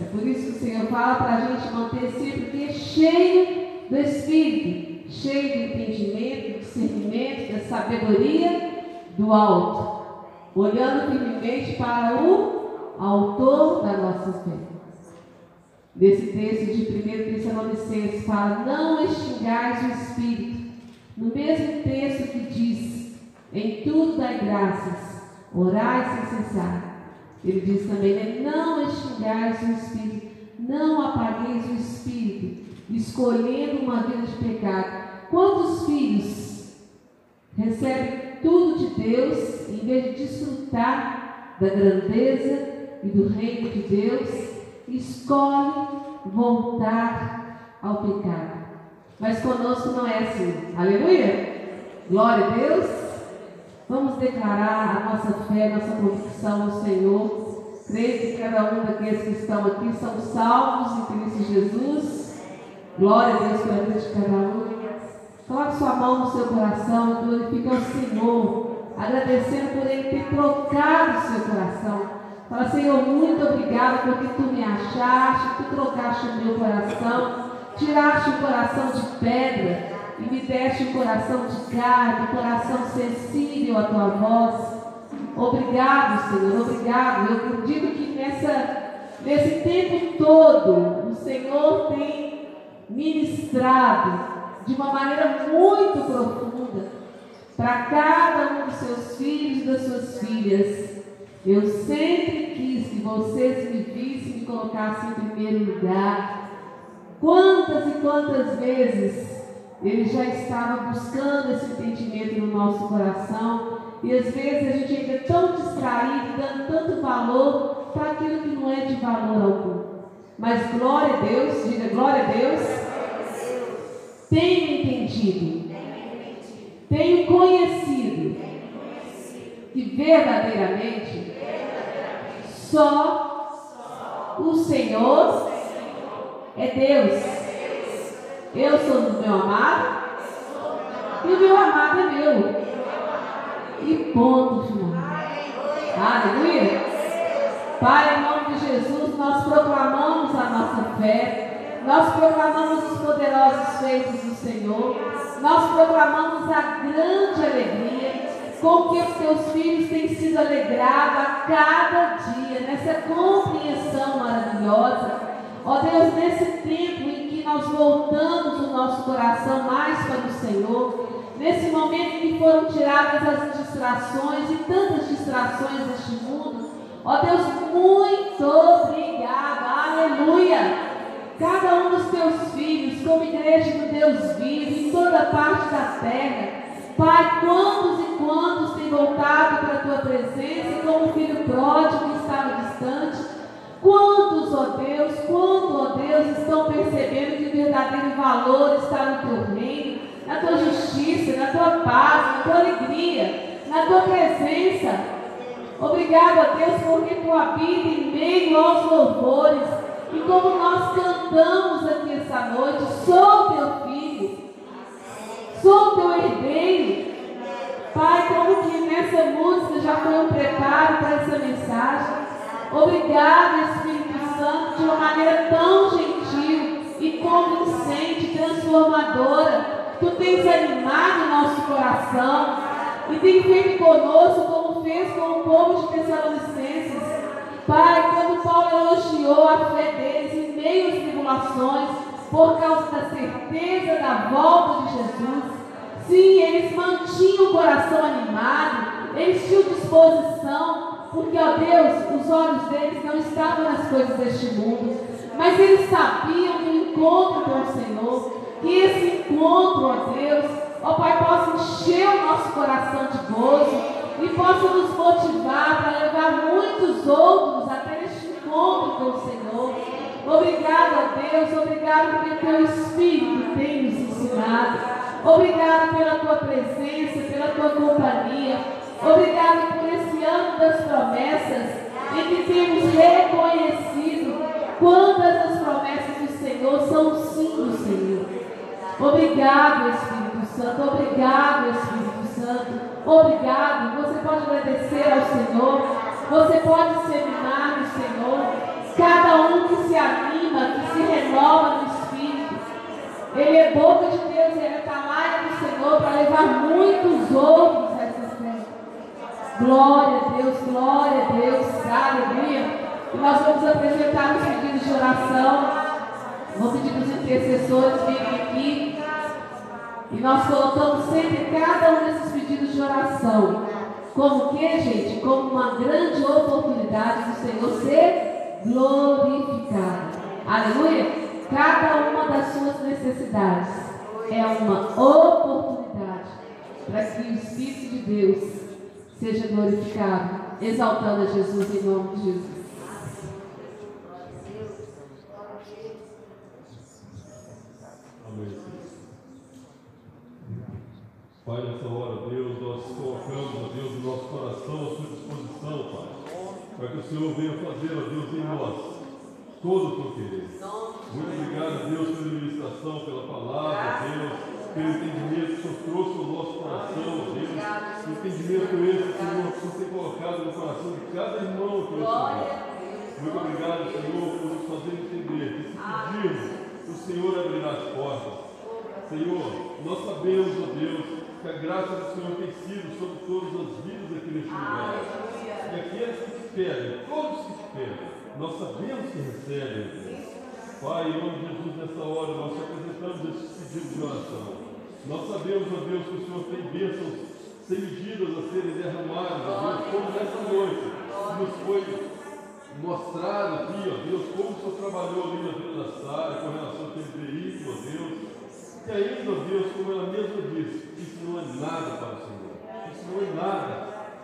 É por isso que o Senhor fala para a gente manter sempre cheio do Espírito, cheio de entendimento, do discernimento, da sabedoria do alto, olhando firmemente para o autor da nossa fé. Nesse texto de 1 Tessalonicenses fala, não extingais o Espírito. No mesmo texto que diz, em tudo dai graças, orai sem cessar. Ele diz também, né, não extingais o Espírito, não apagueis o Espírito, escolhendo uma vida de pecado. Quantos filhos recebem tudo de Deus, em vez de desfrutar da grandeza e do reino de Deus, escolhe voltar ao pecado. Mas conosco não é assim. Aleluia! Glória a Deus! Vamos declarar a nossa fé, nossa convicção no Senhor. Creio que cada um daqueles que estão aqui são salvos em Cristo Jesus. Glória a Deus pela vida de cada um. Coloque sua mão no seu coração e glorifique ao Senhor, agradecendo por Ele ter trocado o seu coração Fala, Senhor, muito obrigado porque tu me achaste, tu trocaste o meu coração, tiraste o coração de pedra e me deste um coração de carne, um coração sensível à tua voz. Obrigado, Senhor, obrigado. Eu digo que nessa, nesse tempo todo o Senhor tem ministrado de uma maneira muito profunda para cada um dos seus filhos e das suas filhas. Eu sempre quis que vocês me vissem me colocassem em primeiro lugar. Quantas e quantas vezes Ele já estava buscando esse entendimento no nosso coração. E às vezes a gente ainda é tão distraído, dando tanto valor para aquilo que não é de valor algum. Mas glória a Deus, diga glória a Deus. Tenho entendido, tenho conhecido que verdadeiramente só o Senhor é Deus. Eu sou do meu amado e o meu amado é meu. E ponto final. Aleluia. Pai, em nome de Jesus, nós proclamamos a nossa fé. Nós proclamamos os poderosos feitos do Senhor. Nós proclamamos a grande alegria com que os teus filhos têm sido alegrados a cada dia, nessa compreensão maravilhosa. Ó Deus, nesse tempo em que nós voltamos o nosso coração mais para o Senhor, nesse momento em que foram tiradas as distrações e tantas distrações deste mundo, ó Deus, muito obrigado, aleluia. Cada um dos teus filhos, como igreja do Deus vivo, em toda parte da terra, Pai, quantos e quantos têm voltado para a tua presença, como o filho pródigo que estava distante? Quantos, ó Deus, quantos, ó Deus, estão percebendo que o verdadeiro valor está no teu reino, na tua justiça, na tua paz, na tua alegria, na tua presença? Obrigado, ó Deus, porque tu habita em meio aos louvores. E como nós cantamos aqui essa noite, sou teu filho, sou teu herdeiro. Pai, como que nessa música já foi um preparo para essa mensagem. Obrigado, Espírito Santo, de uma maneira tão gentil e convincente, transformadora. Tu tens animado o nosso coração e tem feito conosco como fez com o povo de Tessalonicenses. Pai, quando Paulo elogiou a fé deles em meio às tribulações, por causa da certeza da volta de Jesus, sim, eles mantinham o coração animado, eles tinham disposição, porque, ó Deus, os olhos deles não estavam nas coisas deste mundo, mas eles sabiam do encontro com o Senhor, que esse encontro, ó Deus, ó Pai, possa encher o nosso coração Deus, obrigado pelo teu Espírito tem nos ensinado. Obrigado pela tua presença, pela tua companhia. Obrigado por esse ano das promessas, em que temos reconhecido quantas as promessas do Senhor são sim do Senhor. Obrigado, Espírito Santo. Obrigado, Espírito Santo. Obrigado. Você pode agradecer ao Senhor. Você pode se animar no Senhor. Cada um que se anima, que se renova no Espírito. Ele é boca de Deus, ele é tamanho do Senhor para levar muitos outros Glória a Deus, glória a Deus, aleluia. E nós vamos apresentar os pedidos de oração. Vou pedir para os intercessores virem aqui. E nós colocamos sempre cada um desses pedidos de oração. Como que, gente? Como uma grande oportunidade do Senhor ser glorificado. Aleluia. Cada uma das suas necessidades é uma oportunidade para que o Espírito de Deus seja glorificado, exaltando a Jesus em nome de Jesus. Pai, nessa hora, Deus, nós colocamos, Deus, o nosso coração à sua disposição, Pai, para que o Senhor venha fazer, ó Deus, em nós todo o teu querer. Muito obrigado, Deus, pela ministração, pela palavra, Deus pelo entendimento que o Senhor trouxe ao nosso coração, Deus. Entendimento esse, Senhor, que o Senhor tem colocado no coração de cada irmão que Muito obrigado, Senhor, por nos fazer entender que se pedirmos, o Senhor abrirá as portas. Senhor, nós sabemos, ó Deus, que a graça do Senhor tem sido sobre todas as vidas aqui neste lugar. E aqueles que pedem, todos te pedem, nós sabemos que recebem. Pai, em nome de Jesus, nessa hora, nós apresentamos esses pedidos de oração. Nós sabemos, ó Deus, que o Senhor tem bênçãos sem medidas a serem derramadas, ó Deus, como nessa noite nos foi mostrado aqui, ó Deus, como o Senhor trabalhou ali na vida da Sara com relação àquele veículo, ó Deus. E ainda, Deus, como ela mesma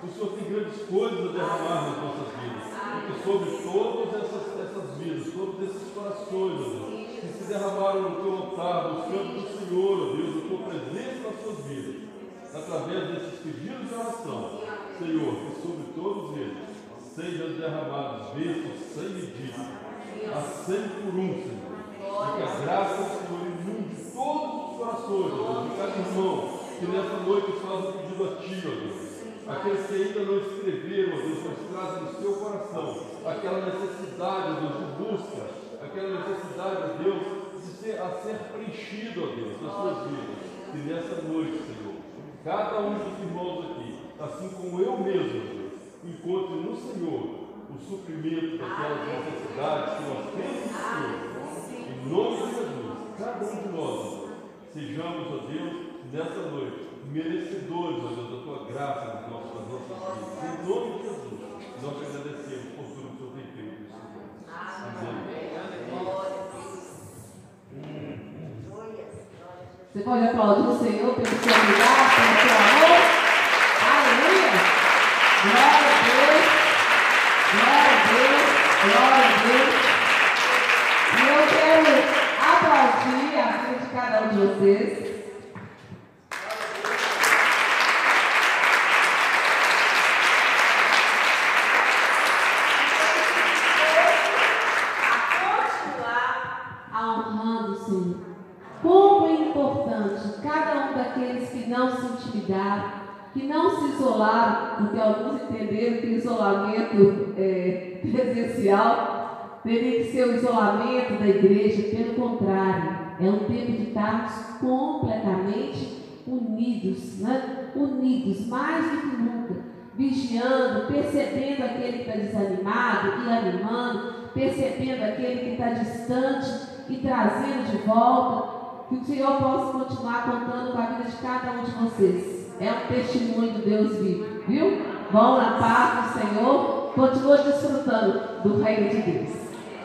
O Senhor tem grandes coisas a derramar nas nossas vidas. Porque sobre todas essas, essas vidas, todos esses corações, Deus, que se derramaram no teu altar, buscando do Senhor, Deus, a tua presença nas suas vidas, através desses pedidos de oração, Senhor, que sobre todos eles sejam derramados bênçãos sem medida, a cem por um, Senhor. E que a graça do Senhor inunde todos os corações, Deus, de cada irmão que nessa noite faz um pedido a Ti, ó Deus. Aqueles que ainda não escreveram, Deus, mas trazem no seu coração aquela necessidade, Deus, de busca, aquela necessidade, Deus, de ser, a ser preenchido, ó Deus, nas suas vidas. E nessa noite, Senhor, cada um dos irmãos aqui, assim como eu mesmo, Deus, encontre no Senhor o suprimento daquelas necessidades que nós temos Senhor. Em nome de Jesus, cada um de nós, Deus, sejamos, ó Deus, nessa noite, merecedores, ó Deus, da tua graça nas nossas, vidas. Em nome de Jesus, nós te agradecemos por tudo que o Senhor tem feito, Senhor. Amém. Você pode aplaudir o Senhor pelo seu cuidado, pelo seu amor? Aleluia! Glória a Deus! Glória a Deus! Glória a Deus! E eu quero aplaudir a vida de cada um de vocês. continuar a honrando o Senhor. Como é importante cada um daqueles que não se intimidaram, que não se isolaram, porque alguns entenderam que o isolamento é, presencial teria que ser o isolamento da igreja, pelo contrário, é um tempo de estarmos completamente unidos, né? unidos mais do que nunca, vigiando, percebendo aquele que está desanimado e animando, percebendo aquele que está distante e trazendo de volta. Que o Senhor possa continuar contando com a vida de cada um de vocês. É um testemunho do Deus vivo, viu? Vão na paz do Senhor, continua desfrutando do reino de Deus.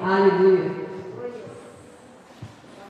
Aleluia.